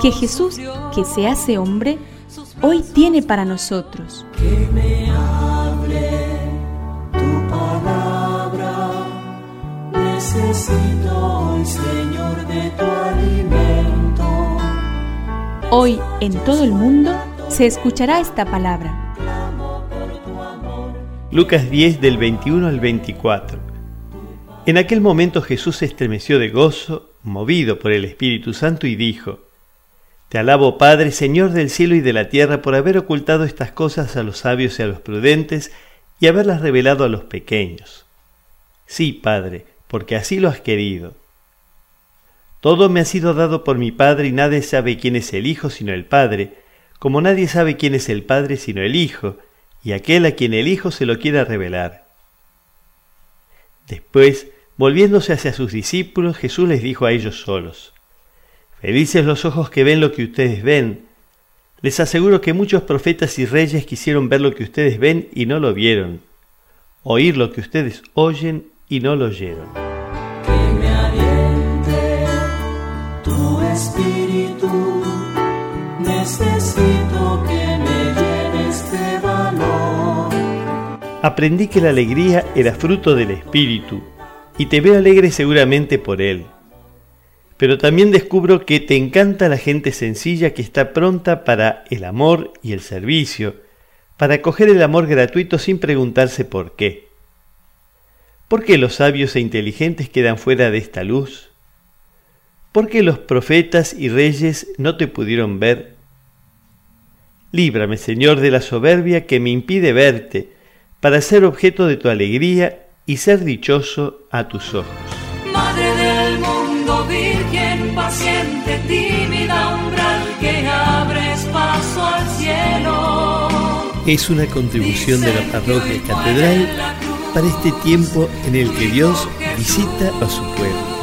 que Jesús, que se hace hombre, hoy tiene para nosotros. Que me hable tu palabra, necesito hoy, Señor, de tu alimento. Hoy en todo el mundo se escuchará esta palabra. Lucas 10 del 21 al 24. En aquel momento Jesús se estremeció de gozo, movido por el Espíritu Santo, y dijo, Te alabo, Padre, Señor del cielo y de la tierra, por haber ocultado estas cosas a los sabios y a los prudentes, y haberlas revelado a los pequeños. Sí, Padre, porque así lo has querido. Todo me ha sido dado por mi Padre, y nadie sabe quién es el Hijo sino el Padre, como nadie sabe quién es el Padre sino el Hijo, y aquel a quien el Hijo se lo quiera revelar. Después Volviéndose hacia sus discípulos, Jesús les dijo a ellos solos, Felices los ojos que ven lo que ustedes ven. Les aseguro que muchos profetas y reyes quisieron ver lo que ustedes ven y no lo vieron, oír lo que ustedes oyen y no lo oyeron. Que me aliente tu espíritu, necesito que me llenes de valor. Aprendí que la alegría era fruto del espíritu y te veo alegre seguramente por él. Pero también descubro que te encanta la gente sencilla que está pronta para el amor y el servicio, para coger el amor gratuito sin preguntarse por qué. ¿Por qué los sabios e inteligentes quedan fuera de esta luz? ¿Por qué los profetas y reyes no te pudieron ver? Líbrame, Señor, de la soberbia que me impide verte, para ser objeto de tu alegría y ser dichoso a tus ojos. Virgen paciente, tímida umbral que abres paso al cielo. Es una contribución de la parroquia catedral para este tiempo en el que Dios visita a su pueblo.